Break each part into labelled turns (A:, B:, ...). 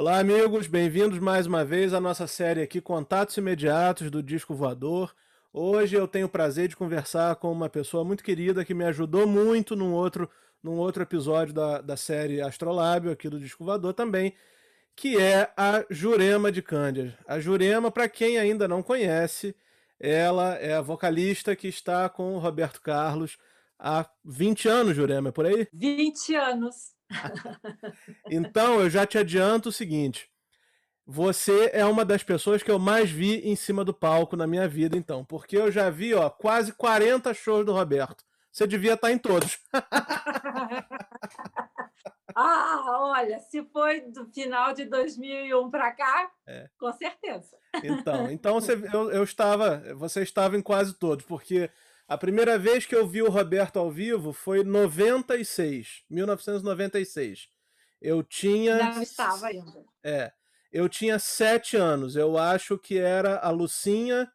A: Olá, amigos, bem-vindos mais uma vez à nossa série aqui Contatos Imediatos do Disco Voador. Hoje eu tenho o prazer de conversar com uma pessoa muito querida que me ajudou muito num outro, num outro episódio da, da série Astrolábio, aqui do Disco Voador também, que é a Jurema de Cândidas. A Jurema, para quem ainda não conhece, ela é a vocalista que está com o Roberto Carlos há 20 anos, Jurema, é por aí?
B: 20 anos.
A: então, eu já te adianto o seguinte: você é uma das pessoas que eu mais vi em cima do palco na minha vida, então, porque eu já vi, ó, quase 40 shows do Roberto. Você devia estar em todos.
B: ah, olha, se foi do final de 2001 para cá, é. com certeza.
A: Então, então você, eu, eu estava, você estava em quase todos, porque a primeira vez que eu vi o Roberto ao vivo foi 96, 1996. Eu tinha.
B: Não estava ainda.
A: É. Eu tinha sete anos. Eu acho que era a Lucinha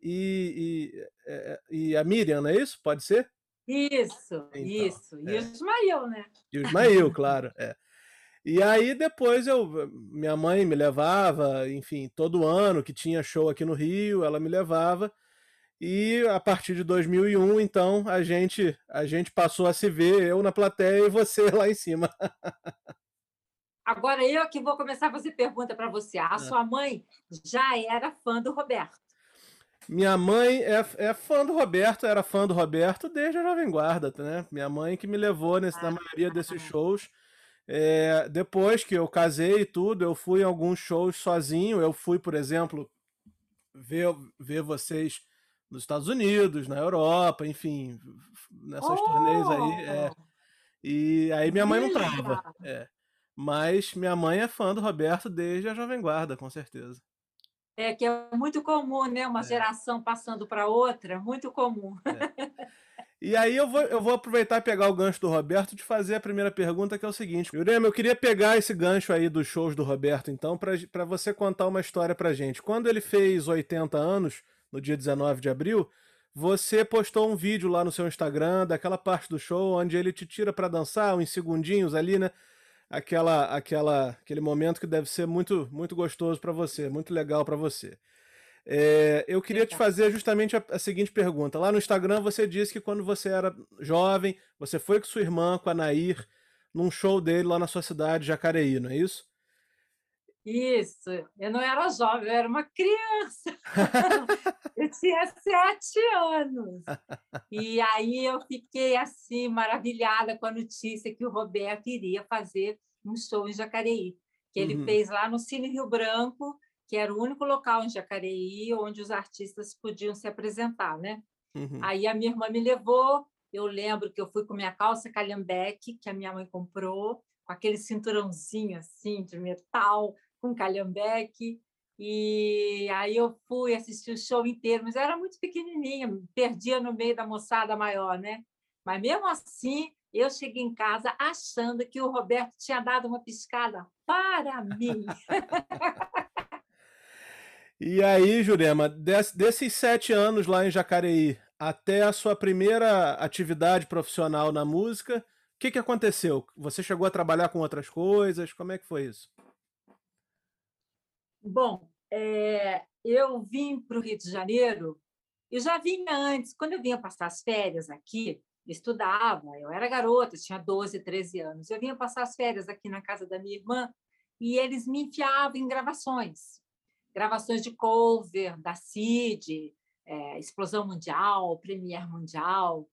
A: e, e, é, e a Miriam, não é isso? Pode ser?
B: Isso, então, isso. E é. o Ismael, né?
A: E o Ismael, claro. É. E aí depois eu, minha mãe me levava, enfim, todo ano que tinha show aqui no Rio, ela me levava. E a partir de 2001, então, a gente a gente passou a se ver, eu na plateia e você lá em cima.
B: Agora eu que vou começar a fazer pergunta para você. A é. sua mãe já era fã do Roberto?
A: Minha mãe é, é fã do Roberto, era fã do Roberto desde a Jovem Guarda, né? Minha mãe que me levou nesse, ah, na maioria desses shows. É, depois que eu casei e tudo, eu fui em alguns shows sozinho. Eu fui, por exemplo, ver, ver vocês nos Estados Unidos, na Europa, enfim, nessas oh! turnês aí. É. E aí minha mãe não trava. É. Mas minha mãe é fã do Roberto desde a Jovem Guarda, com certeza.
B: É que é muito comum, né? Uma é. geração passando para outra, muito comum.
A: É. E aí eu vou, eu vou aproveitar e pegar o gancho do Roberto de fazer a primeira pergunta, que é o seguinte. Yurema, eu queria pegar esse gancho aí dos shows do Roberto, então, para você contar uma história pra gente. Quando ele fez 80 anos, no dia 19 de abril, você postou um vídeo lá no seu Instagram daquela parte do show onde ele te tira para dançar uns segundinhos ali, né? Aquela, aquela, aquele momento que deve ser muito, muito gostoso para você, muito legal para você. É, eu queria te fazer justamente a, a, seguinte pergunta. Lá no Instagram você disse que quando você era jovem, você foi com sua irmã, com a Nair, num show dele lá na sua cidade, Jacareí, não é isso?
B: Isso, eu não era jovem, eu era uma criança. eu tinha sete anos. E aí eu fiquei assim, maravilhada com a notícia que o Roberto iria fazer um show em Jacareí, que ele uhum. fez lá no Cine Rio Branco, que era o único local em Jacareí onde os artistas podiam se apresentar, né? Uhum. Aí a minha irmã me levou, eu lembro que eu fui com minha calça calhambeque, que a minha mãe comprou, com aquele cinturãozinho assim de metal, com calhambeque. E aí eu fui assistir o show inteiro, mas eu era muito pequenininha, perdia no meio da moçada maior, né? Mas mesmo assim, eu cheguei em casa achando que o Roberto tinha dado uma piscada para mim.
A: e aí, Jurema, desses sete anos lá em Jacareí até a sua primeira atividade profissional na música, o que, que aconteceu? Você chegou a trabalhar com outras coisas? Como é que foi isso?
B: Bom, é, eu vim para o Rio de Janeiro, eu já vinha antes, quando eu vinha passar as férias aqui, estudava, eu era garota, tinha 12, 13 anos, eu vinha passar as férias aqui na casa da minha irmã e eles me enfiavam em gravações, gravações de cover, da CID, é, Explosão Mundial, Premier Mundial,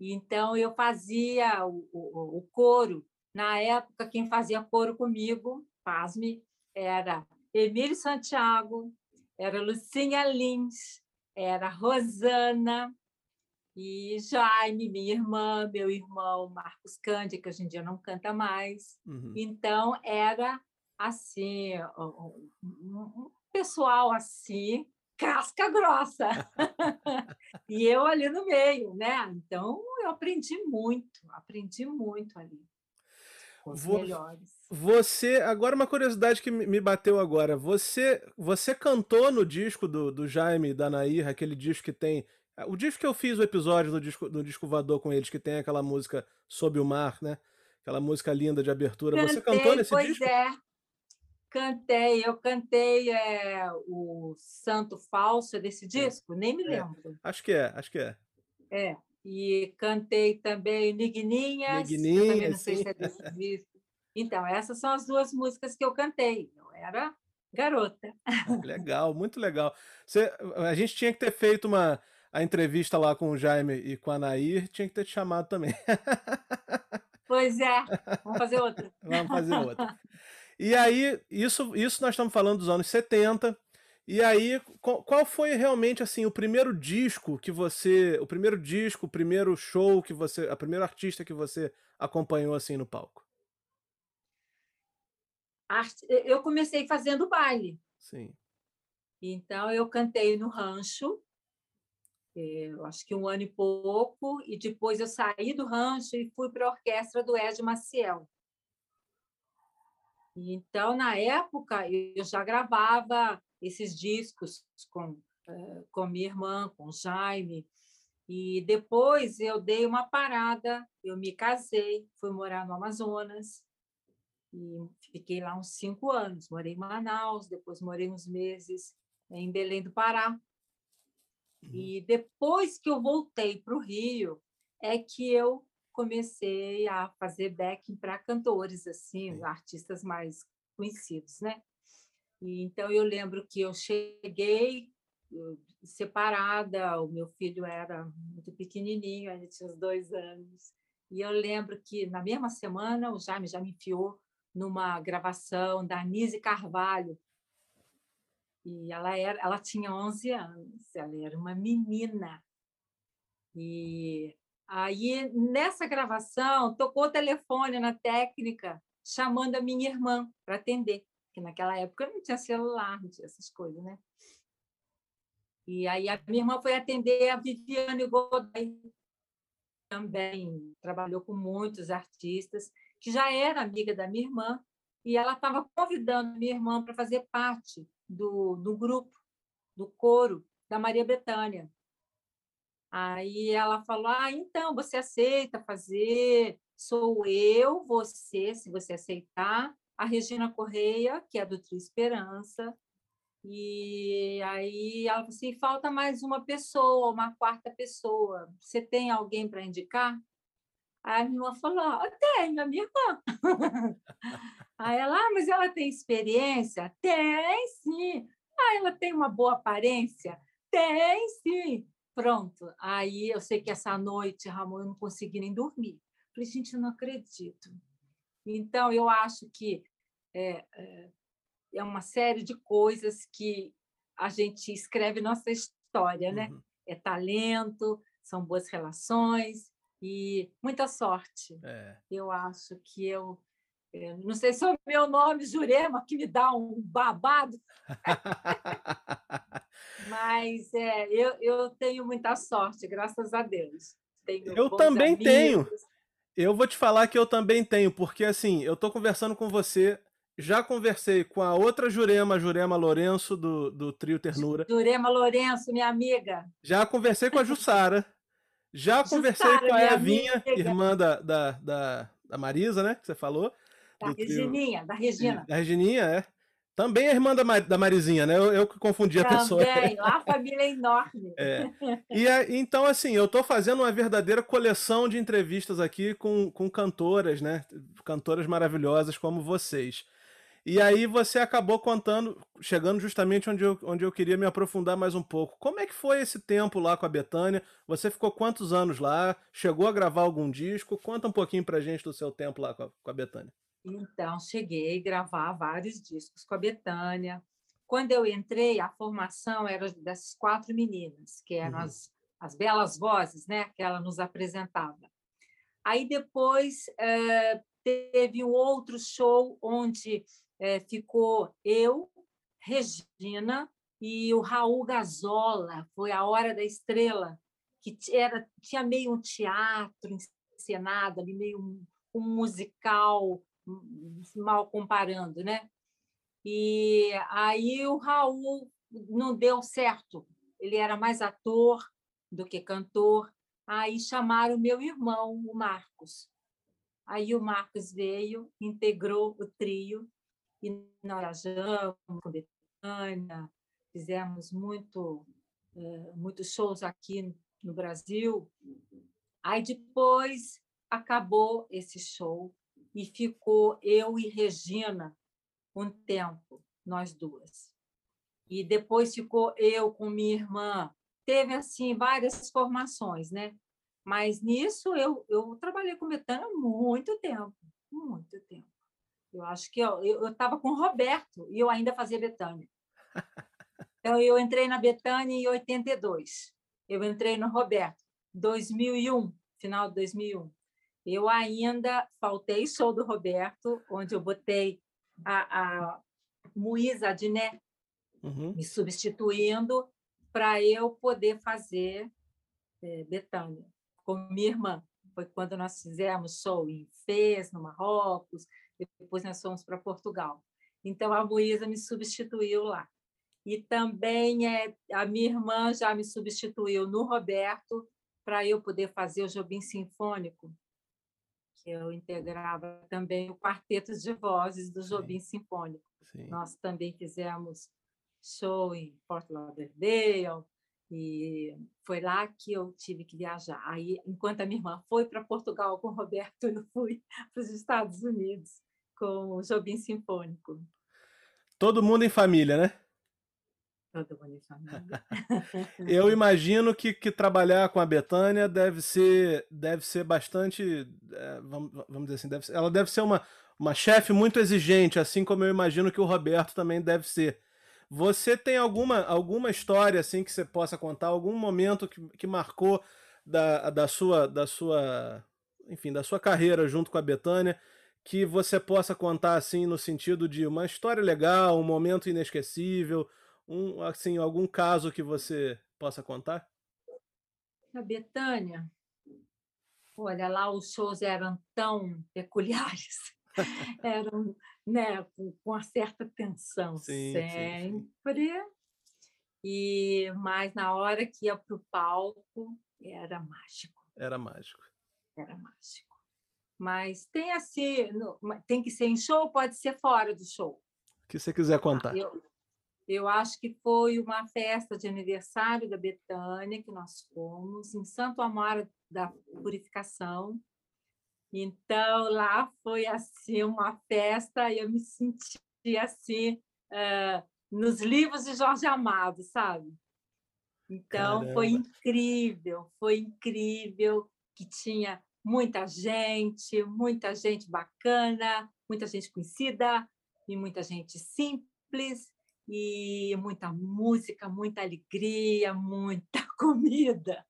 B: e então eu fazia o, o, o coro, na época quem fazia coro comigo, pasme, era Emílio Santiago, era Lucinha Lins, era Rosana e Jaime, minha irmã, meu irmão Marcos Cândia, que hoje em dia não canta mais. Uhum. Então, era assim, um, pessoal assim, casca grossa. e eu ali no meio, né? Então, eu aprendi muito, aprendi muito ali. Os melhores.
A: Você, agora uma curiosidade que me bateu agora. Você, você cantou no disco do, do Jaime da Nair, aquele disco que tem, o disco que eu fiz o episódio do disco do disco voador com eles, que tem aquela música Sob o Mar, né? Aquela música linda de abertura. Cantei, você cantou nesse
B: pois
A: disco?
B: é. Cantei, eu cantei é, o Santo Falso desse disco, nem me
A: É,
B: lembro.
A: acho que é, acho que é.
B: É, e cantei também Nigninhas, que eu também não sei
A: sim.
B: se é desse disco. Então, essas são as duas músicas que eu cantei. Eu era garota.
A: Legal, muito legal. Você- a gente tinha que ter feito uma a entrevista lá com o Jaime e com a Nair, tinha que ter te chamado também.
B: Pois é, vamos fazer outra.
A: Vamos fazer outra. E aí, isso, isso nós estamos falando dos anos 70. E aí, qual, qual foi realmente assim o primeiro disco que você, o primeiro disco, o primeiro show que você, a primeira artista que você acompanhou assim no palco?
B: Arte- Eu comecei fazendo baile.
A: Sim.
B: Então, eu cantei no rancho, eh, eu acho que um ano e pouco, e depois eu saí do rancho e fui para a orquestra do Ed Maciel. Então, na época, eu já gravava esses discos com, eh, com minha irmã, com Jaime, e depois eu dei uma parada, eu me casei, fui morar no Amazonas, e fiquei lá uns cinco anos. Morei em Manaus, depois morei uns meses em Belém do Pará. E depois que eu voltei para o Rio, é que eu comecei a fazer backing para cantores, assim,
A: Sim.
B: artistas mais conhecidos, né? E, então eu lembro que eu cheguei separada, o meu filho era muito pequenininho, ele tinha uns dois anos. E eu lembro que na mesma semana o Jaime já me enfiou numa gravação da Nise Carvalho, e ela era, ela tinha 11 anos, ela era uma menina. E aí nessa gravação tocou o telefone na técnica chamando a minha irmã para atender, porque naquela época não tinha celular, não tinha essas coisas, né? E aí a minha irmã foi atender a Viviane Godoy, também trabalhou com muitos artistas, que já era amiga da minha irmã, e ela estava convidando minha irmã para fazer parte do, do grupo, do coro da Maria Bethânia. Aí ela falou: Ah, então você aceita fazer? Sou eu, você, se você aceitar, a Regina Correia, que é do Trio Esperança. E aí ela falou assim: falta mais uma pessoa, uma quarta pessoa. Você tem alguém para indicar? Aí a minha irmã falou: ah, tenho, a minha irmã. Aí ela, ah, mas ela tem experiência? Tem, sim. Ah, ela tem uma boa aparência? Tem, sim. Pronto. Aí eu sei que essa noite, Ramon, eu não consegui nem dormir. Falei, gente, eu não acredito. Então, eu acho que é, é, é uma série de coisas que a gente escreve nossa história, né?
A: Uhum.
B: É talento, são boas relações e muita sorte.
A: É.
B: Eu acho que eu eu não sei se é o meu nome, Jurema, que me dá um babado, mas é, eu, eu tenho muita sorte, graças a Deus. Tenho
A: Eu também tenho.
B: amigos.
A: Eu vou te falar que eu também tenho, porque assim, eu tô conversando com você, já conversei com a outra Jurema, Jurema Lourenço, do, do Trio Ternura,
B: Jurema Lourenço, minha amiga.
A: já conversei com a Jussara, já conversei com a Evinha, irmã da, da, da, da Marisa, né, que você falou,
B: Da Regininha, da Regina.
A: da Regininha, é. Também é irmã da, Ma- da Marizinha, né, eu, eu que confundi a pessoa.
B: Também, lá a família é enorme.
A: É. E a- então, assim, eu tô fazendo uma verdadeira coleção de entrevistas aqui com, com cantoras, né? Cantoras maravilhosas como vocês. E aí você acabou contando, chegando justamente onde eu, onde eu queria me aprofundar mais um pouco. Como é que foi esse tempo lá com a Betânia? Você ficou quantos anos lá? Chegou a gravar algum disco? Conta um pouquinho pra gente do seu tempo lá com a, com a Betânia.
B: Então, cheguei a gravar vários discos com a Betânia. Quando eu entrei, a formação era dessas quatro meninas, que eram
A: Uhum.
B: as, as belas vozes né, que ela nos apresentava. Aí depois eh, teve um outro show onde eh, ficou eu, Regina e o Raul Gazola. Foi a Hora da Estrela, que era, tinha meio um teatro encenado ali, meio um, um musical, hum, mal comparando, né? E aí o Raul não deu certo. Ele era mais ator do que cantor. Aí chamaram meu irmão, o Marcos. Aí o Marcos veio, integrou o trio e nós viajamos com Betânia, fizemos muito, é, muitos shows aqui no Brasil. Aí depois acabou esse show e ficou eu e Regina um tempo, nós duas. E depois ficou eu com minha irmã. Teve assim várias formações, né? Mas nisso eu, eu trabalhei com Betânia muito tempo, muito tempo. Eu acho que eu estava com o Roberto e eu ainda fazia Betânia. Então, eu entrei na Betânia em 82. Eu entrei no Roberto, 2001, final de 2001. Eu ainda faltei show do Roberto, onde eu botei a, a Muísa Adné uhum. me substituindo para eu poder fazer é, Betânia com minha irmã. Foi quando nós fizemos show em Fez, no Marrocos, depois nós fomos para Portugal. Então, a Luísa me substituiu lá. E também é, a minha irmã já me substituiu no Roberto para eu poder fazer o Jobim Sinfônico, que eu integrava também o quarteto de vozes do Jobim Sim. Sinfônico. Sim. Nós também fizemos show em Fort Lauderdale, e foi lá que eu tive que viajar. Aí, enquanto a minha irmã foi para Portugal com o Roberto, eu fui para os Estados Unidos com o Jobim Sinfônico.
A: Todo mundo em família, né?
B: Todo mundo em família.
A: eu imagino que, que trabalhar com a Betânia deve ser, deve ser bastante. É, vamos, vamos dizer assim, deve ser, ela deve ser uma, uma chefe muito exigente, assim como eu imagino que o Roberto também deve ser. Você tem alguma, alguma história assim que você possa contar, algum momento que, que marcou da, da sua da sua enfim, da sua carreira junto com a Betânia, que você possa contar assim no sentido de uma história legal, um momento inesquecível, um assim, algum caso que você possa contar?
B: A Betânia, olha lá os shows eram tão peculiares. eram né, com, uma certa tensão sim, sempre. Sim, sim. E mas na hora que ia para o palco era mágico.
A: Era mágico.
B: Era mágico. Mas tem assim, tem que ser em show, pode ser fora do show.
A: O que você quiser contar.
B: Eu, eu acho que foi uma festa de aniversário da Betânia que nós fomos em Santo Amaro da Purificação então, lá foi assim uma festa e eu me senti assim uh, nos livros de Jorge Amado, sabe? Então, Caramba. foi incrível, foi incrível que tinha muita gente, muita gente bacana, muita gente conhecida e muita gente simples e muita música, muita alegria, muita comida.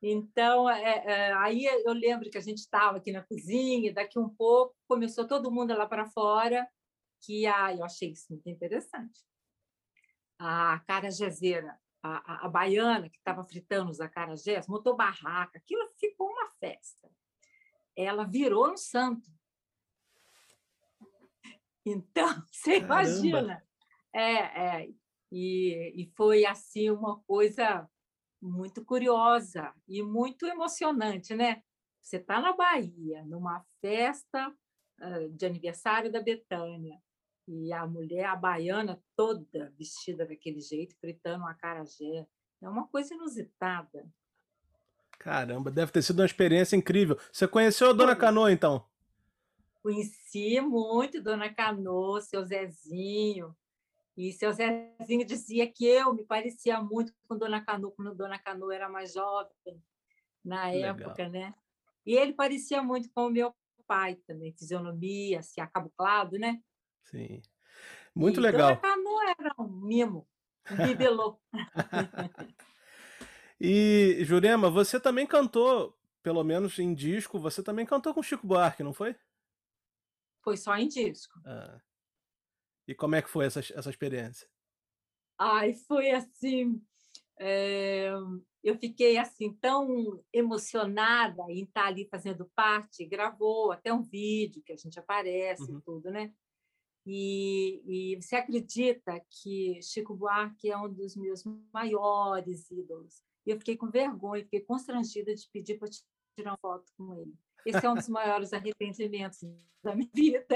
B: Então, é, é, aí eu lembro que a gente estava aqui na cozinha, e daqui um pouco começou todo mundo lá para fora, que ah, eu achei isso muito interessante. A carajezeira, a, a, a baiana que estava fritando os acarajés, montou barraca, aquilo ficou uma festa. Ela virou um santo. Então, você Caramba. imagina. É, é, e, e foi assim uma coisa muito curiosa e muito emocionante, né? Você está na Bahia, numa festa de aniversário da Betânia, e a mulher, a baiana, toda vestida daquele jeito, fritando uma acarajé. É uma coisa inusitada.
A: Caramba, deve ter sido uma experiência incrível. Você conheceu a Dona Canoa, então?
B: Conheci muito Dona Canoa, seu Zezinho. E seu Zezinho dizia que eu me parecia muito com Dona Canu, quando Dona Canu era mais jovem, na Legal. época, né? E ele parecia muito com o meu pai também, fisionomia, assim, acabuclado, né?
A: Sim. Muito e legal.
B: Dona Canu era um mimo, um bibelô.
A: e, Jurema, você também cantou, pelo menos em disco, você também cantou com Chico Buarque, não foi?
B: Foi só em disco.
A: Ah. E como é que foi essa, essa experiência?
B: Ai, foi assim. É, eu fiquei assim tão emocionada em estar ali fazendo parte. Gravou até um vídeo que a gente aparece uhum. e tudo, né? E, e, você acredita que Chico Buarque é um dos meus maiores ídolos? E eu fiquei com vergonha, fiquei constrangida de pedir para tirar uma foto com ele. Esse é um dos maiores arrependimentos da minha vida.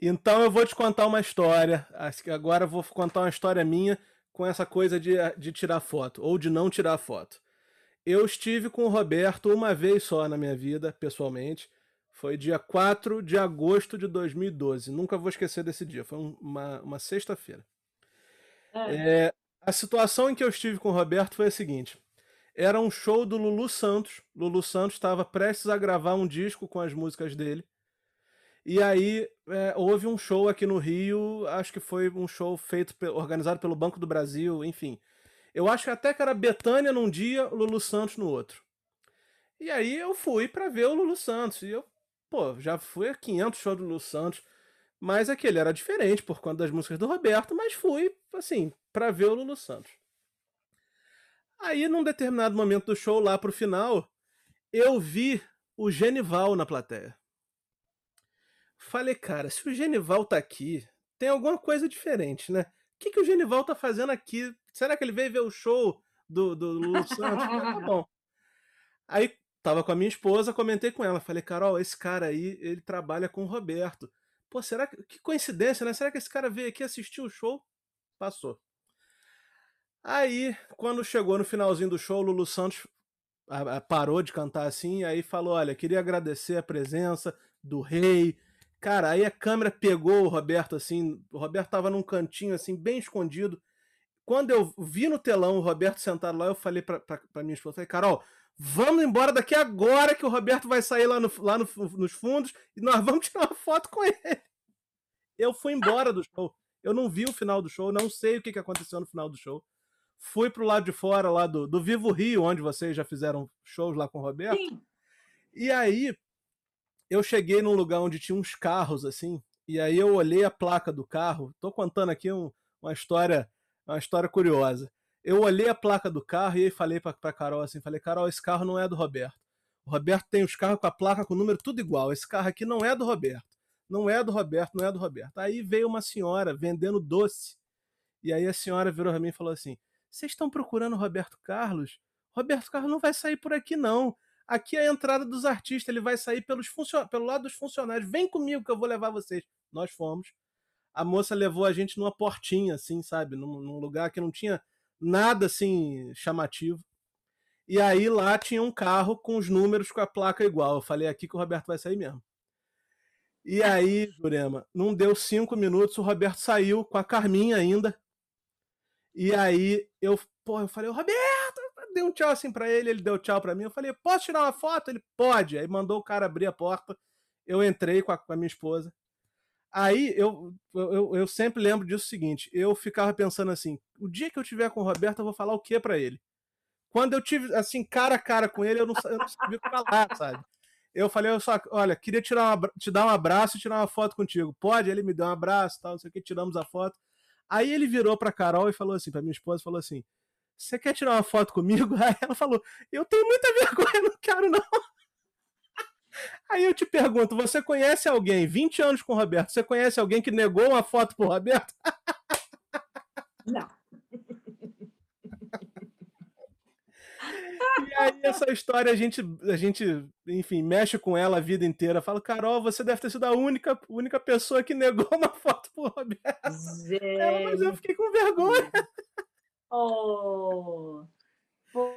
A: Então eu vou te contar uma história. Agora eu vou contar uma história minha com essa coisa de, de tirar foto, ou de não tirar foto. Eu estive com o Roberto uma vez só na minha vida, pessoalmente. Foi dia 4 de agosto de 2012. Nunca vou esquecer desse dia. Foi uma, uma sexta-feira. É. É, a situação em que eu estive com o Roberto foi a seguinte: era um show do Lulu Santos. Lulu Santos estava prestes a gravar um disco com as músicas dele. E aí é, houve um show aqui no Rio, acho que foi um show feito, organizado pelo Banco do Brasil, enfim. Eu acho que até que era Betânia num dia, Lulu Santos no outro. E aí eu fui para ver o Lulu Santos. E eu, pô, já fui a 500 shows do Lulu Santos. Mas aquele era diferente por conta das músicas do Roberto, mas fui, assim, para ver o Lulu Santos. Aí, num determinado momento do show, lá pro final, eu vi o Genival na plateia. Falei, cara, se o Genival tá aqui, tem alguma coisa diferente, né? O que, que o Genival tá fazendo aqui? Será que ele veio ver o show do, do Lulu Santos? tá bom. Aí tava com a minha esposa, comentei com ela. Falei, Carol, esse cara aí, ele trabalha com o Roberto. Pô, será que. Que coincidência, né? Será que esse cara veio aqui assistir o show? Passou. Aí, quando chegou no finalzinho do show, o Lulu Santos parou de cantar assim, aí falou: Olha, queria agradecer a presença do rei, Cara, aí a câmera pegou o Roberto assim, o Roberto tava num cantinho assim, bem escondido. Quando eu vi no telão o Roberto sentado lá, eu falei pra, pra, pra minha esposa, falei, Carol, vamos embora daqui agora que o Roberto vai sair lá, no, lá no, nos fundos e nós vamos tirar uma foto com ele. Eu fui embora do show. Eu não vi o final do show, não sei o que, que aconteceu no final do show. Fui pro lado de fora lá do, do Vivo Rio, onde vocês já fizeram shows lá com o Roberto. Sim. E aí, eu cheguei num lugar onde tinha uns carros assim, e aí eu olhei a placa do carro. Tô contando aqui um, uma história, uma história curiosa. Eu olhei a placa do carro e aí falei para pra Carol assim, falei: "Carol, esse carro não é do Roberto. O Roberto tem os carros com a placa com o número tudo igual. Esse carro aqui não é do Roberto. Não é do Roberto, não é do Roberto". Aí veio uma senhora vendendo doce. E aí a senhora virou para mim e falou assim: "Vocês estão procurando o Roberto Carlos? Roberto Carlos não vai sair por aqui não. Aqui é a entrada dos artistas, ele vai sair pelos funcion... pelo lado dos funcionários. Vem comigo que eu vou levar vocês. Nós fomos. A moça levou a gente numa portinha, assim, sabe? Num, num lugar que não tinha nada assim chamativo. E aí lá tinha um carro com os números com a placa igual. Eu falei, é aqui que o Roberto vai sair mesmo. E aí, Jurema, não deu cinco minutos, o Roberto saiu com a Carminha ainda. E aí eu, pô, eu falei, Roberto, dei um tchau assim para ele, ele deu tchau para mim. Eu falei, posso tirar uma foto? Ele pode. Aí mandou o cara abrir a porta. Eu entrei com a, com a minha esposa. Aí eu, eu, eu sempre lembro disso o seguinte: eu ficava pensando assim, o dia que eu tiver com o Roberto, eu vou falar o que para ele? Quando eu tive assim, cara a cara com ele, eu não, eu não sabia o que falar, sabe? Eu falei, eu só, olha, queria tirar uma, te dar um abraço e tirar uma foto contigo. Pode? Ele me deu um abraço, tal, não sei o que, tiramos a foto. Aí ele virou pra Carol e falou assim, pra minha esposa, falou assim: você quer tirar uma foto comigo? Aí ela falou, eu tenho muita vergonha, não quero não. Aí eu te pergunto, você conhece alguém, 20 anos com o Roberto, você conhece alguém que negou uma foto pro Roberto?
B: Não.
A: E aí essa história a gente, a gente, enfim, mexe com ela a vida inteira. Fala, Carol, você deve ter sido a única, única pessoa que negou uma foto pro Roberto. Ela, mas eu fiquei com vergonha.
B: Oh,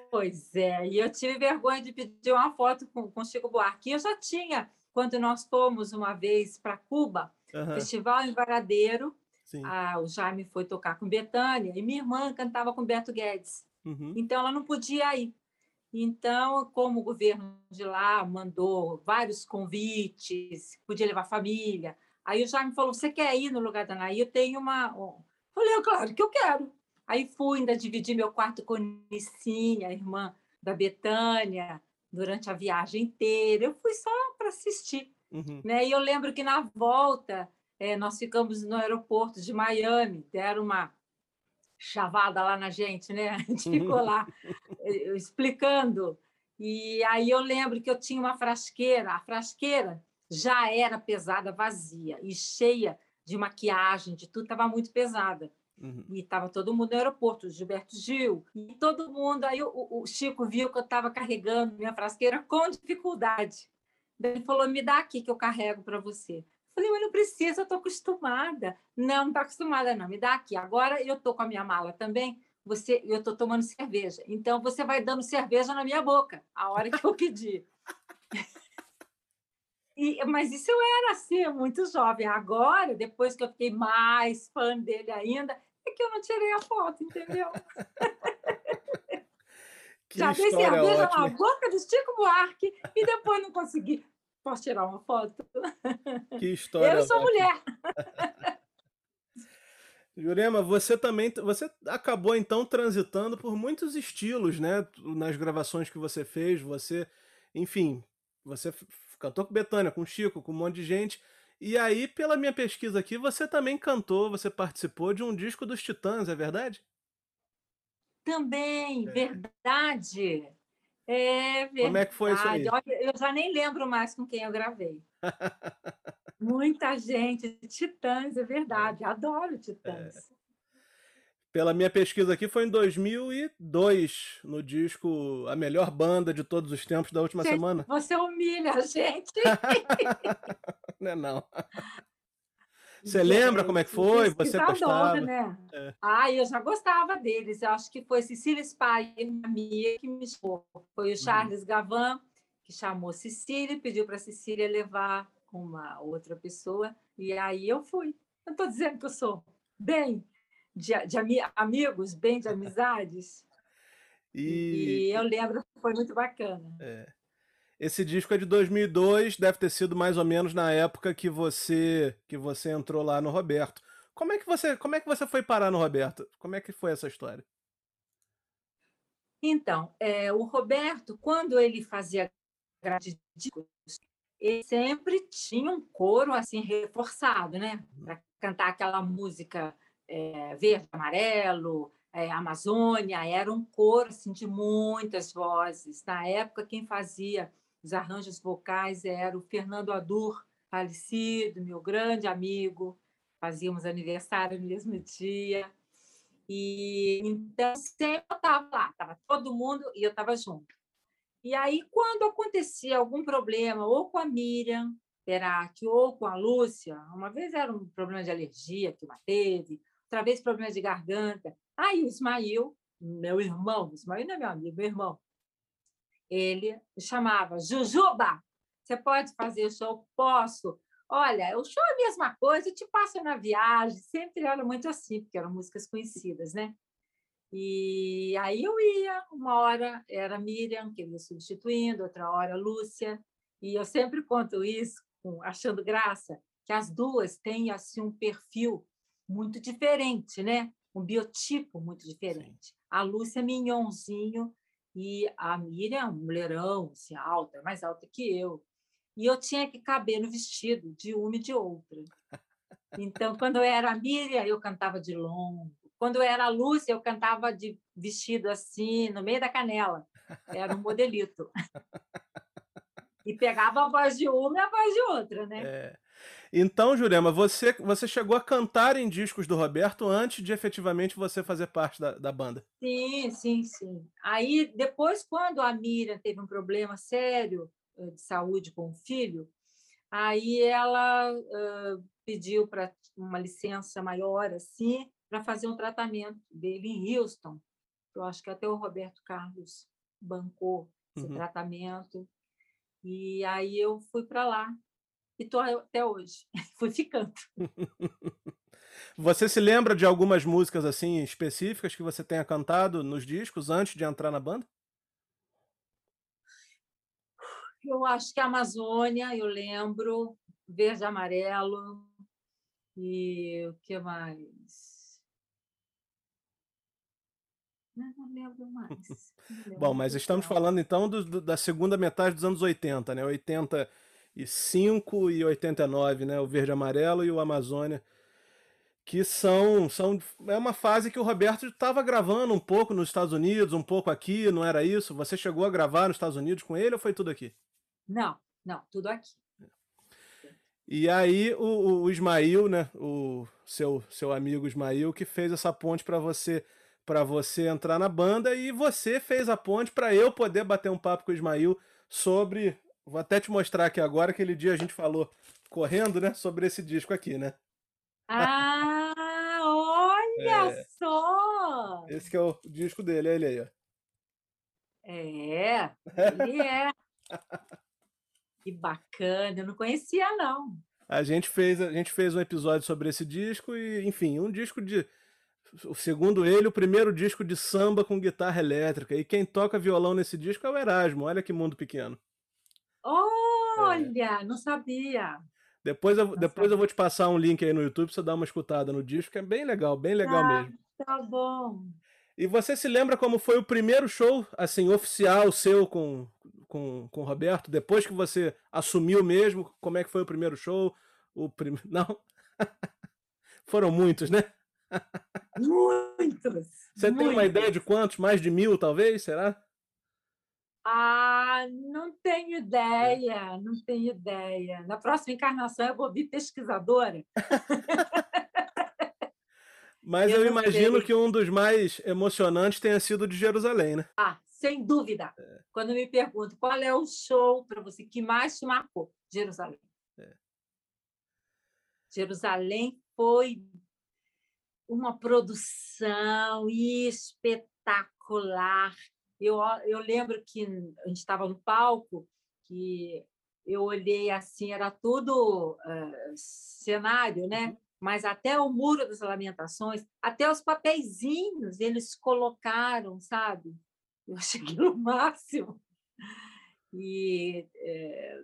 B: pois é, e eu tive vergonha de pedir uma foto com, com Chico Buarque. Eu já tinha, quando nós fomos uma vez para Cuba, uhum. festival em Varadeiro, a, o Jaime foi tocar com Betânia e minha irmã cantava com Beto Guedes. Uhum. Então ela não podia ir. Então, como o governo de lá mandou vários convites, podia levar família. Aí o Jaime falou: Você quer ir no lugar da Anaí? Eu tenho uma. Falei: Claro que eu quero. Aí fui, ainda dividi meu quarto com Nicinha, a irmã da Betânia, durante a viagem inteira. Eu fui só para assistir. Uhum. Né? E eu lembro que na volta é, nós ficamos no aeroporto de Miami, deram uma chavada lá na gente, né? A gente ficou lá eh, explicando. E aí eu lembro que eu tinha uma frasqueira, a frasqueira já era pesada, vazia e cheia de maquiagem, de tudo, estava muito pesada. Uhum. E estava todo mundo no aeroporto, Gilberto Gil, e todo mundo. Aí o, o Chico viu que eu estava carregando minha frasqueira com dificuldade. Ele falou: me dá aqui que eu carrego para você. Falei, mas não precisa, eu estou acostumada. Não, não está acostumada, não. Me dá aqui. Agora eu estou com a minha mala também. Você, eu estou tomando cerveja. Então você vai dando cerveja na minha boca a hora que eu pedir. E, mas isso eu era assim, muito jovem. Agora, depois que eu fiquei mais fã dele ainda, é que eu não tirei a foto, entendeu?
A: Que
B: Já dei cerveja
A: ótima.
B: na boca do Chico Buarque e depois não consegui. Posso tirar uma foto?
A: Que história
B: Eu sou
A: ótima.
B: mulher.
A: Jurema, você também, você acabou então transitando por muitos estilos, né? Nas gravações que você fez, você, enfim, você cantou com Bethânia, com Chico, com um monte de gente. E aí, pela minha pesquisa aqui, você também cantou, você participou de um disco dos Titãs, é verdade?
B: Também, verdade. É verdade.
A: Como é que foi isso aí?
B: Olha, eu já nem lembro mais com quem eu gravei. Muita gente, Titãs, é verdade. Adoro Titãs.
A: Pela minha pesquisa aqui, foi em 2002, no disco A Melhor Banda de Todos os Tempos da Última
B: Gente,
A: Semana.
B: Você humilha a gente.
A: Não é não. Você lembra como é que foi? Você gostava?
B: Né?
A: É.
B: Ah, eu já gostava deles. Eu acho que foi Cecília Spire, minha que me chamou. Foi
A: Uhum.
B: o Charles Gavan, que chamou Cecília e pediu para Cecília levar uma outra pessoa. E aí eu fui. Eu estou dizendo que eu sou bem de, de ami- amigos, bem de amizades.
A: E
B: E eu lembro que foi muito bacana.
A: esse disco é de 2002, deve ter sido mais ou menos na época que você que você entrou lá no Roberto. Como é que você, como é que você foi parar no Roberto? Como é que foi essa história?
B: Então, é, o Roberto, quando ele fazia grade discos, ele sempre tinha um coro assim reforçado, né? Para cantar aquela música é, verde, amarelo, é, Amazônia, era um coro assim, de muitas vozes. Na época, quem fazia os arranjos vocais era o Fernando Adur, falecido, meu grande amigo. Fazíamos aniversário no mesmo dia. E então sempre eu estava lá, estava todo mundo e eu estava junto. E aí, quando acontecia algum problema, ou com a Miriam Perati, ou com a Lúcia, uma vez era um problema de alergia que uma teve, outra vez problema de garganta. Aí o Ismail, meu irmão, Ismail não é meu amigo, meu irmão, ele chamava, Jujuba, você pode fazer show? Posso. Olha, o show é a mesma coisa, eu te passo na viagem, sempre era muito assim, porque eram músicas conhecidas, né? E aí eu ia, uma hora era a Miriam, que ia substituindo, outra hora Lúcia, e eu sempre conto isso, achando graça, que as duas têm assim um perfil muito diferente, né? Um biotipo muito diferente. A Lúcia é mignonzinho e a Miriam, um mulherão, assim, alta, mais alta que eu. E eu tinha que caber no vestido de uma e de outra. Então, quando eu era a Miriam, eu cantava de longo. Quando eu era a Lúcia, eu cantava de vestido assim, no meio da canela. Era um modelito. E pegava a voz de uma e a voz de outra, né?
A: É. Então, Jurema, você, você chegou a cantar em discos do Roberto antes de efetivamente você fazer parte da, da banda.
B: Sim, sim, sim. Aí, depois, quando a Miriam teve um problema sério eh, de saúde com o filho, aí ela ah, pediu para uma licença maior, assim, para fazer um tratamento dele em Houston. Eu acho que até o Roberto Carlos bancou esse
A: Uhum.
B: tratamento. E aí eu fui para lá e estou até hoje. Fui ficando.
A: Você se lembra de algumas músicas assim específicas que você tenha cantado nos discos antes de entrar na banda?
B: Eu acho que a Amazônia, eu lembro, verde e amarelo, e o que mais? Não, não lembro mais. não lembro
A: Bom, mas estamos falando então do- do- da segunda metade dos anos 80, né? 85 e 89, né? O Verde e Amarelo e o Amazônia, que são, são é uma fase que o Roberto estava gravando um pouco nos Estados Unidos, um pouco aqui, não era isso? Você chegou a gravar nos Estados Unidos com ele ou foi tudo aqui?
B: Não, não, tudo aqui.
A: E aí o, o- o Ismail, né, o seu, seu amigo Ismail, que fez essa ponte para você para você entrar na banda e você fez a ponte para eu poder bater um papo com o Ismail sobre, vou até te mostrar aqui agora, aquele dia a gente falou correndo, né, sobre esse disco aqui, né?
B: Ah, olha
A: É.
B: só!
A: Esse que é o disco dele, é ele aí, ó.
B: É, ele é. Que bacana, eu não conhecia, não.
A: A gente fez, a gente fez um episódio sobre esse disco e, enfim, um disco de segundo ele, o primeiro disco de samba com guitarra elétrica. E quem toca violão nesse disco é o Erasmo. Olha que mundo pequeno.
B: Olha, não sabia.
A: Depois, eu,
B: Não
A: depois eu vou te passar um link aí no YouTube pra você dar uma escutada no disco, que é bem legal, bem legal
B: Tá,
A: mesmo.
B: tá bom.
A: E você se lembra como foi o primeiro show, assim, oficial seu com, com, com o Roberto? Depois que você assumiu mesmo, como é que foi o primeiro show? O prim... Não? Foram muitos, né?
B: Muitos.
A: Você tem uma
B: muitos.
A: ideia de quantos? Mais de mil, talvez? Será?
B: Ah, não tenho ideia, não tenho ideia. Na próxima encarnação eu vou vir pesquisadora.
A: Mas
B: Eu
A: eu, imagino que um dos mais emocionantes tenha sido o de Jerusalém, né?
B: Ah, sem dúvida.
A: É.
B: Quando me perguntam qual é o show para você que mais te marcou, Jerusalém.
A: É.
B: Jerusalém foi uma produção espetacular. Eu, eu lembro que a gente estava no palco, que eu olhei assim, era tudo eh, cenário, né? Mas até o Muro das Lamentações, até os papeizinhos eles colocaram, sabe? Eu achei aquilo o máximo. E eh,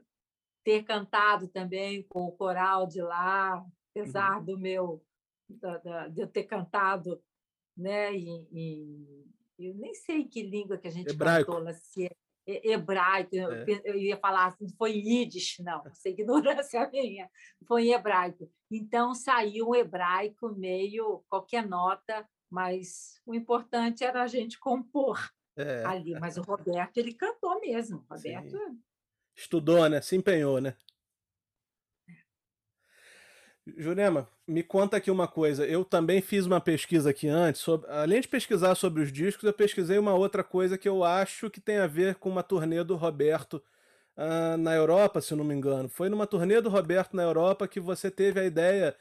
B: ter cantado também com o coral de lá, apesar do meu da- da- de eu ter cantado, né? Em, em- eu nem sei que língua que a gente
A: Hebraico.
B: cantou se é he- hebraico. Eu,
A: É.
B: eu ia falar assim, foi Yiddish, não, essa ignorância minha. Foi em hebraico. Então saiu um hebraico meio qualquer nota, mas o importante era a gente compor
A: É,
B: ali. Mas o Roberto ele cantou mesmo. O Roberto
A: estudou, né? Se empenhou, né? Jurema, me conta aqui uma coisa. Eu também fiz uma pesquisa aqui antes. sobre- além de pesquisar sobre os discos, eu pesquisei uma outra coisa que eu acho que tem a ver com uma turnê do Roberto ah, na Europa, se não me engano. Foi numa turnê do Roberto na Europa que você teve a ideia,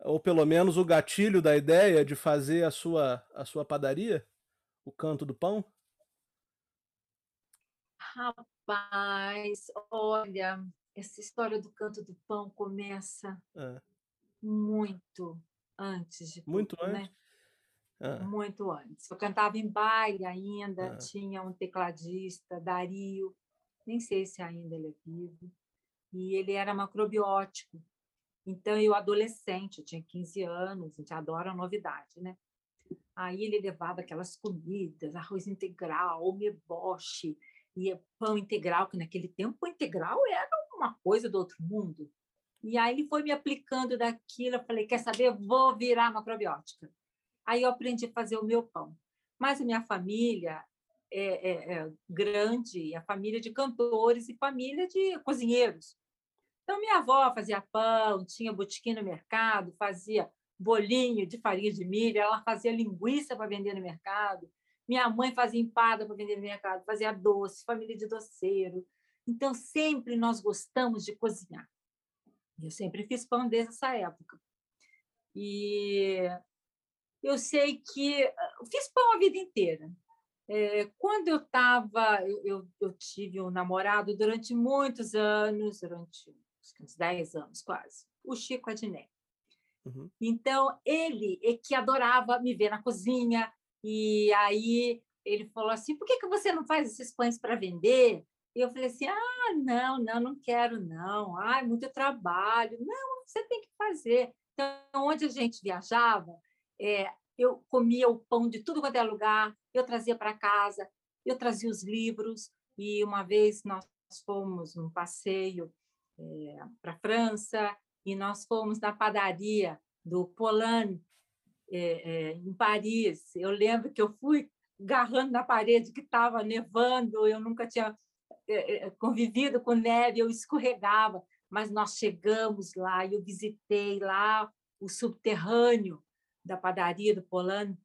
A: ou pelo menos o gatilho da ideia, de fazer a sua, a sua padaria? O Canto do Pão?
B: Rapaz, olha, essa história do canto do pão começa
A: Ah,
B: muito antes de
A: Muito
B: tudo, né?
A: antes? ah,
B: Muito antes. Eu cantava em baile ainda,
A: Ah.
B: tinha um tecladista, Dario, nem sei se ainda ele é vivo, e ele era macrobiótico. Então, eu adolescente, eu tinha 15 anos, a gente adora novidade, né? Aí ele levava aquelas comidas, arroz integral, omeboche, e pão integral, que naquele tempo o integral era uma coisa do outro mundo. E aí ele foi me aplicando daquilo, eu falei, quer saber? Vou virar macrobiótica. Aí eu aprendi a fazer o meu pão. Mas a minha família é, é- é grande, a família de cantores e família de cozinheiros. Então, minha avó fazia pão, tinha botequim no mercado, fazia bolinho de farinha de milho, ela fazia linguiça para vender no mercado. Minha mãe fazia empada para vender no mercado, fazia doce, família de doceiro. Então, sempre nós gostamos de cozinhar. Eu sempre fiz pão desde essa época. E eu sei que eu fiz pão a vida inteira. É, quando eu estava, eu, eu, eu tive um namorado durante muitos anos, durante uns 10 anos quase, o Chico Adnet.
A: uhum.
B: Então, ele é que adorava me ver na cozinha, e aí ele falou assim: por que, que você não faz esses pães para vender? E eu falei assim: ah, não, não, não quero, não. Ai, muito trabalho. Não, você tem que fazer. Então, onde a gente viajava, é, eu comia o pão de tudo quanto é lugar, eu trazia para casa, eu trazia os livros, e uma vez nós fomos num passeio é, para a França, e nós fomos na padaria do Polan, é, em Paris. Eu lembro que eu fui agarrando na parede que estava nevando, eu nunca tinha convivido com neve, eu escorregava, mas nós chegamos lá e eu visitei lá o subterrâneo da padaria do Polan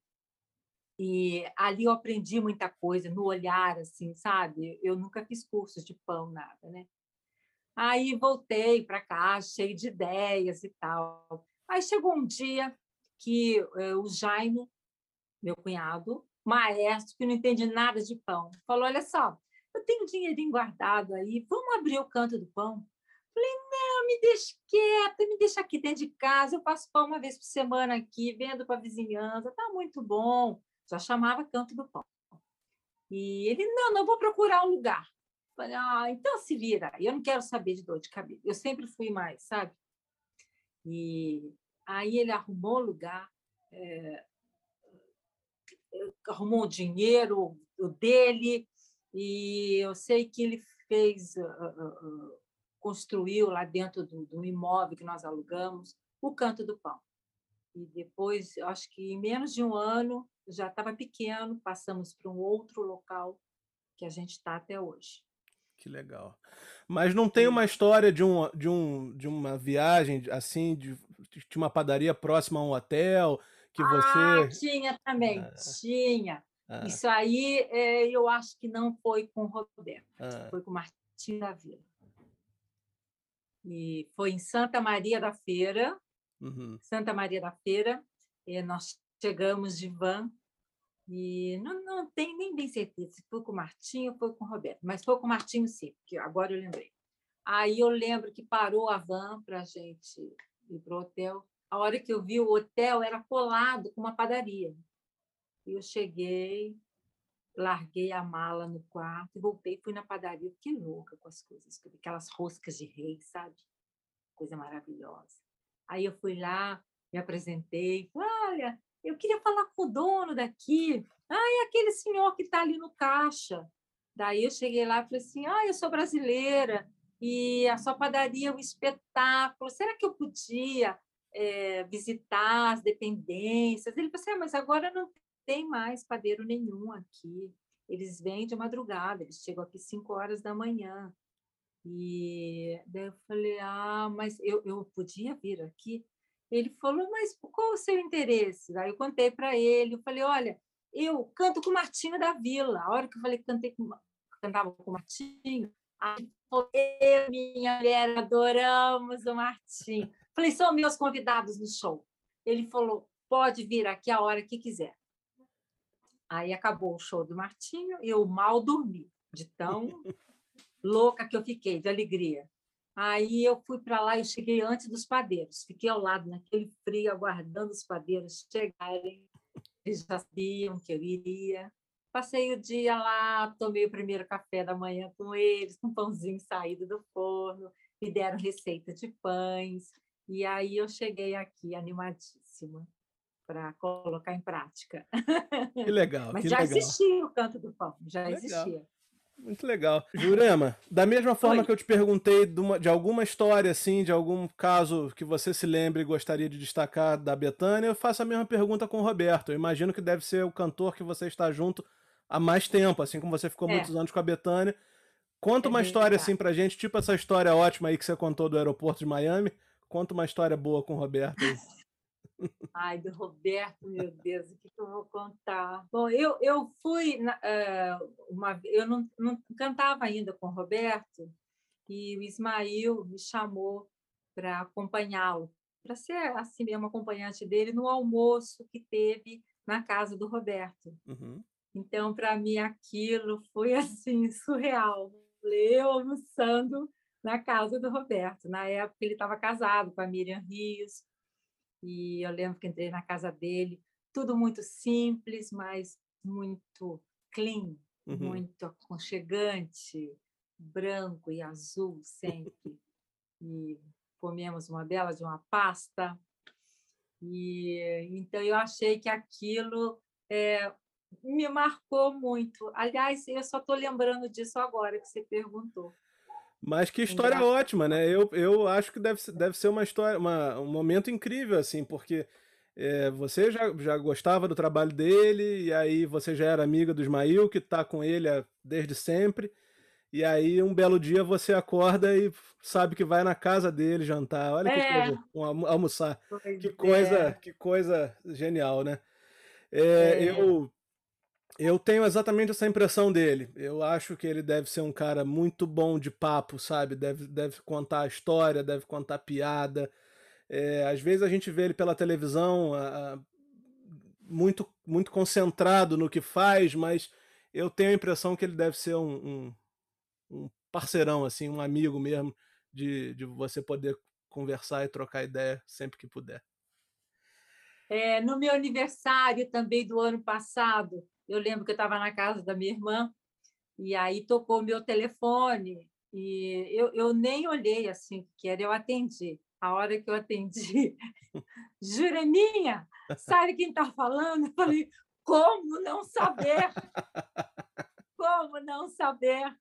B: e ali eu aprendi muita coisa no olhar assim sabe? Eu nunca fiz cursos de pão nada né? Aí voltei para cá, cheio de ideias e tal. Aí chegou um dia que uh, o Jaime, meu cunhado, maestro, que não entende nada de pão, falou: Olha só, eu tenho dinheirinho guardado aí, vamos abrir o canto do pão. Falei, não, me deixa quieta, me deixa aqui dentro de casa, eu faço pão uma vez por semana aqui, vendo para a vizinhança, tá muito bom. Já chamava canto do pão. E ele, não, não vou procurar um lugar. Falei, ah, então se vira, eu não quero saber de dor de cabeça. Eu sempre fui mais, sabe? E aí ele arrumou lugar, é, arrumou o dinheiro o dele, e eu sei que ele fez, uh, uh, construiu lá dentro do, do imóvel que nós alugamos, o Canto do Pão. E depois, acho que em menos de um ano, já estava pequeno, passamos para um outro local que a gente está até hoje.
A: Que legal. Mas não tem uma história de, um, de, um, de uma viagem assim, de, de uma padaria próxima a um hotel que você.
B: Ah, tinha também, ah. tinha. Ah. Isso aí é, eu acho que não foi com o Roberto, ah. foi com o Martim da Vila. E foi em Santa Maria da Feira, uhum. Santa Maria da Feira, nós chegamos de van e não, não tenho nem bem certeza se foi com o Martinho ou foi com o Roberto, mas foi com o Martinho sim, porque agora eu lembrei. Aí eu lembro que parou a van para a gente ir para o hotel. A hora que eu vi o hotel era colado com uma padaria. E eu cheguei, larguei a mala no quarto e voltei, fui na padaria. Fiquei louca com as coisas, aquelas roscas de rei, sabe? Coisa maravilhosa. Aí eu fui lá, me apresentei, olha, eu queria falar com o dono daqui. Ah, é aquele senhor que está ali no caixa. Daí eu cheguei lá e falei assim: ah, eu sou brasileira e a sua padaria é um espetáculo. Será que eu podia é, visitar as dependências? Ele falou assim: ah, mas agora não tem mais padeiro nenhum aqui. Eles vêm de madrugada, eles chegam aqui 5 horas da manhã. E daí eu falei: ah, mas eu, eu podia vir aqui? Ele falou, mas qual o seu interesse? Aí eu contei para ele, eu falei, olha, eu canto com o Martinho da Vila. A hora que eu falei que cantei com, cantava com o Martinho, aí eu minha mulher adoramos o Martinho. Falei, são meus convidados no show. Ele falou, pode vir aqui a hora que quiser. Aí acabou o show do Martinho, eu mal dormi, de tão louca que eu fiquei, de alegria. Aí eu fui para lá e cheguei antes dos padeiros. Fiquei ao lado naquele frio, aguardando os padeiros chegarem. Eles já sabiam que eu iria. Passei o dia lá, tomei o primeiro café da manhã com eles, um pãozinho saído do forno, me deram receita de pães. E aí eu cheguei aqui animadíssima para colocar em prática.
A: Que legal.
B: Mas
A: que
B: já
A: legal.
B: existia o canto do pão, já legal. existia.
A: Muito legal. Jurema, da mesma forma Oi. que eu te perguntei de, uma, de, alguma história, assim, de algum caso que você se lembre e gostaria de destacar da Betânia, eu faço a mesma pergunta com o Roberto. Eu imagino que deve ser o cantor que você está junto há mais tempo, assim como você ficou é. muitos anos com a Betânia. Conta é uma história assim pra gente, tipo essa história ótima aí que você contou do aeroporto de Miami. Conta uma história boa com o Roberto aí.
B: Ai, do Roberto, meu Deus, o que, que eu vou contar? Bom, eu, eu fui, uh, uma, eu não, não cantava ainda com o Roberto, e o Ismael me chamou para acompanhá-lo, para ser assim mesmo acompanhante dele no almoço que teve na casa do Roberto. Uhum. Então, para mim, aquilo foi assim surreal. Eu almoçando na casa do Roberto. Na época, ele estava casado com a Miriam Rios, e eu lembro que entrei na casa dele, tudo muito simples, mas muito clean, uhum. muito aconchegante, branco e azul sempre. e comemos uma bela de uma pasta. E então eu achei que aquilo é, me marcou muito. Aliás, eu só estou lembrando disso agora que você perguntou.
A: Mas que história Engraçado. ótima, né? Eu, eu acho que deve, deve ser uma história, uma, um momento incrível, assim, porque é, você já, já gostava do trabalho dele, e aí você já era amiga do Ismail, que está com ele desde sempre. E aí, um belo dia, você acorda e sabe que vai na casa dele jantar. Olha é. que coisa, um, almoçar. Pois que coisa, é. que coisa genial, né? É, é. Eu, Eu tenho exatamente essa impressão dele. Eu acho que ele deve ser um cara muito bom de papo, sabe? Deve, deve contar história, deve contar piada. É, às vezes a gente vê ele pela televisão a, a, muito, muito concentrado no que faz, mas eu tenho a impressão que ele deve ser um, um, um parceirão, assim, um amigo mesmo, de, de você poder conversar e trocar ideia sempre que puder.
B: É, no meu aniversário também do ano passado, eu lembro que eu estava na casa da minha irmã e aí tocou meu telefone e eu, eu nem olhei assim que era, eu atendi. A hora que eu atendi, Jureminha, sabe quem está falando? Eu falei, como não saber? Como não saber?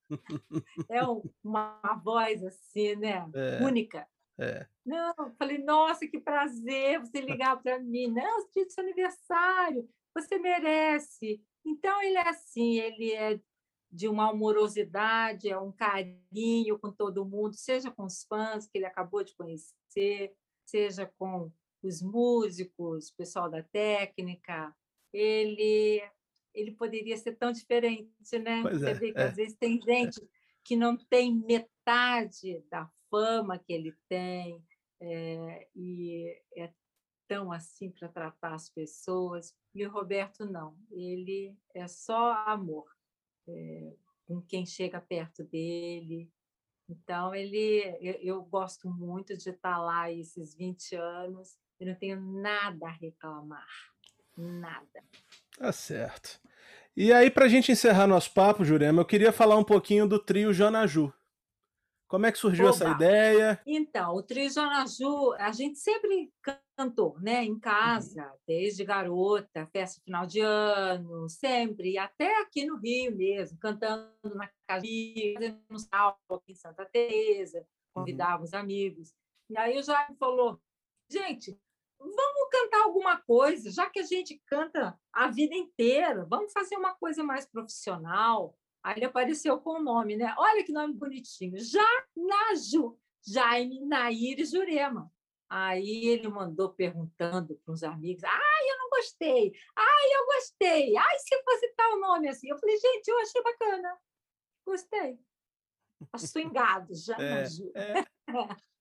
B: É uma voz assim, né? É, Única. É. Não, falei, nossa, que prazer você ligar para mim. Não, dia do seu aniversário, você merece. Então, ele é assim, ele é de uma amorosidade, é um carinho com todo mundo, seja com os fãs que ele acabou de conhecer, seja com os músicos, o pessoal da técnica. Ele ele poderia ser tão diferente, né?
A: Pois
B: Você
A: é,
B: vê que
A: é,
B: às vezes tem gente que não tem metade da fama que ele tem é, e é tão assim para tratar as pessoas. E o Roberto não, ele é só amor é, com quem chega perto dele. Então ele, eu, eu gosto muito de estar lá esses 20 anos. Eu não tenho nada a reclamar, nada.
A: Tá certo. E aí, para a gente encerrar nosso papo, Jurema, eu queria falar um pouquinho do trio Janaju. Como é que surgiu Oba. essa ideia?
B: Então, o trio Janaju, a gente sempre cantou, né, em casa, uhum. desde garota, festa final de ano, sempre, até aqui no Rio mesmo, cantando na casa, fazendo um aqui em Santa Teresa, uhum. convidávamos uhum. amigos. E aí o Jaime falou: gente, vamos cantar alguma coisa, já que a gente canta a vida inteira, vamos fazer uma coisa mais profissional. Aí ele apareceu com o nome, né? Olha que nome bonitinho, Janaju, Jaime Nair Jurema. Aí ele mandou perguntando para uns amigos: ai, eu não gostei, ai, eu gostei, ai, se fosse tal nome assim. Eu falei, gente, eu achei bacana, gostei. Swingado, Janaju. É, é.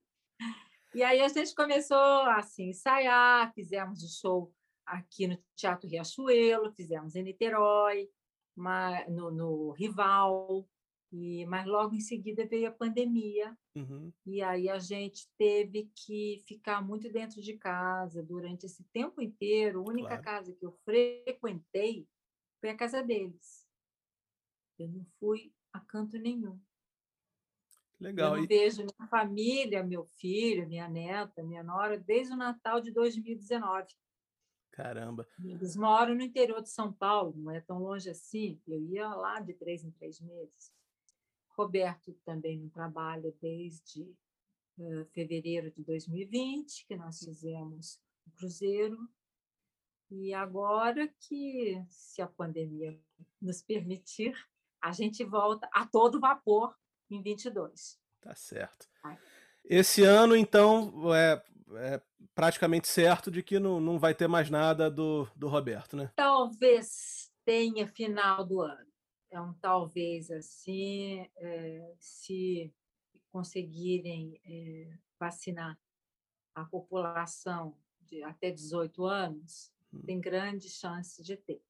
B: E aí a gente começou assim, ensaiar, fizemos o show aqui no Teatro Riachuelo, fizemos em Niterói, no, no Rival, e, mas logo em seguida veio a pandemia, uhum. e aí a gente teve que ficar muito dentro de casa durante esse tempo inteiro. A única claro. casa que eu frequentei foi a casa deles. Eu não fui a canto nenhum.
A: Legal.
B: Eu e... vejo minha família, meu filho, minha neta, minha nora, desde o Natal de 2019.
A: Caramba.
B: Eles moram no interior de São Paulo, não é tão longe assim. Eu ia lá de três em três meses. Roberto também não trabalha desde uh, fevereiro de 2020, que nós fizemos o cruzeiro. E agora que, se a pandemia nos permitir, a gente volta a todo vapor em 22.
A: Tá certo. Esse ano, então, é, é, praticamente certo de que não, não vai ter mais nada do, do Roberto, né?
B: Talvez tenha final do ano. É um talvez assim, é, se conseguirem é, vacinar a população de até 18 anos, hum. tem grande chance de ter.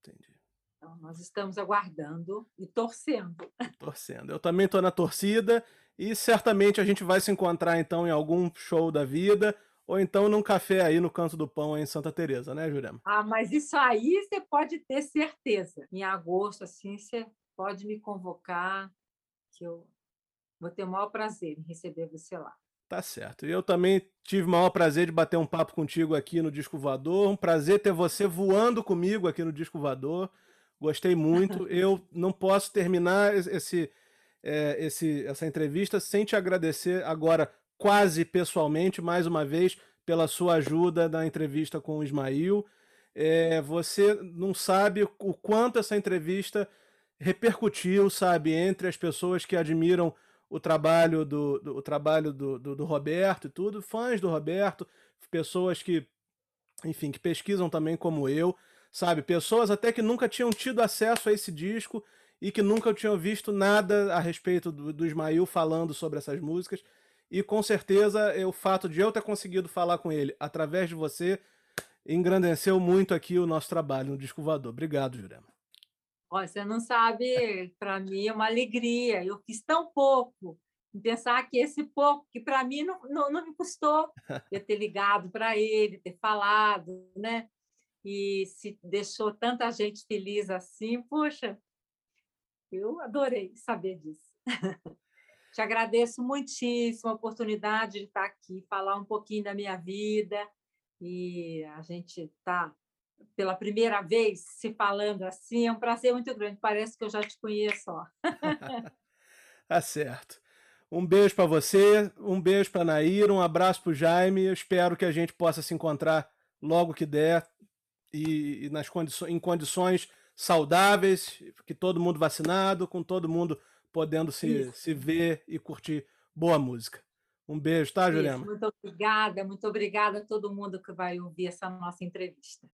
A: Entendi.
B: Então, nós estamos aguardando e torcendo.
A: Torcendo. Eu também estou na torcida e certamente a gente vai se encontrar então em algum show da vida ou então num café aí no Canto do Pão em Santa Teresa, né, Jurema?
B: Ah, mas isso aí você pode ter certeza. Em agosto, assim, você pode me convocar, que eu vou ter o maior prazer em receber você lá.
A: Tá certo. Eu também tive o maior prazer de bater um papo contigo aqui no Disco Voador. Um prazer ter você voando comigo aqui no Disco Voador. Gostei muito. Eu não posso terminar esse, é, esse, essa entrevista sem te agradecer agora, quase pessoalmente, mais uma vez, pela sua ajuda na entrevista com o Ismail. É, você não sabe o quanto essa entrevista repercutiu, sabe, entre as pessoas que admiram o trabalho do, do o trabalho do, do, do Roberto e tudo, fãs do Roberto, pessoas que, enfim, que pesquisam também como eu sabe? Pessoas até que nunca tinham tido acesso a esse disco e que nunca tinham visto nada a respeito do, do Ismael falando sobre essas músicas. E com certeza o fato de eu ter conseguido falar com ele através de você engrandeceu muito aqui o nosso trabalho no Disco Voador. Obrigado, Jurema.
B: Você não sabe, para mim é uma alegria. Eu fiz tão pouco em pensar que esse pouco, que para mim não, não, não, me custou eu ter ligado para ele, ter falado, né? E se deixou tanta gente feliz assim, puxa, eu adorei saber disso. Te agradeço muitíssimo a oportunidade de estar aqui, falar um pouquinho da minha vida. E a gente está, pela primeira vez, se falando assim. É um prazer muito grande. Parece que eu já te conheço.
A: tá certo. Um beijo para você, um beijo para Nair, um abraço para o Jaime. Eu espero que a gente possa se encontrar logo que der e, e nas condições, em condições saudáveis, que todo mundo vacinado, com todo mundo podendo se, se ver e curtir boa música. Um beijo, tá, Juliana?
B: Muito obrigada, muito obrigada a todo mundo que vai ouvir essa nossa entrevista.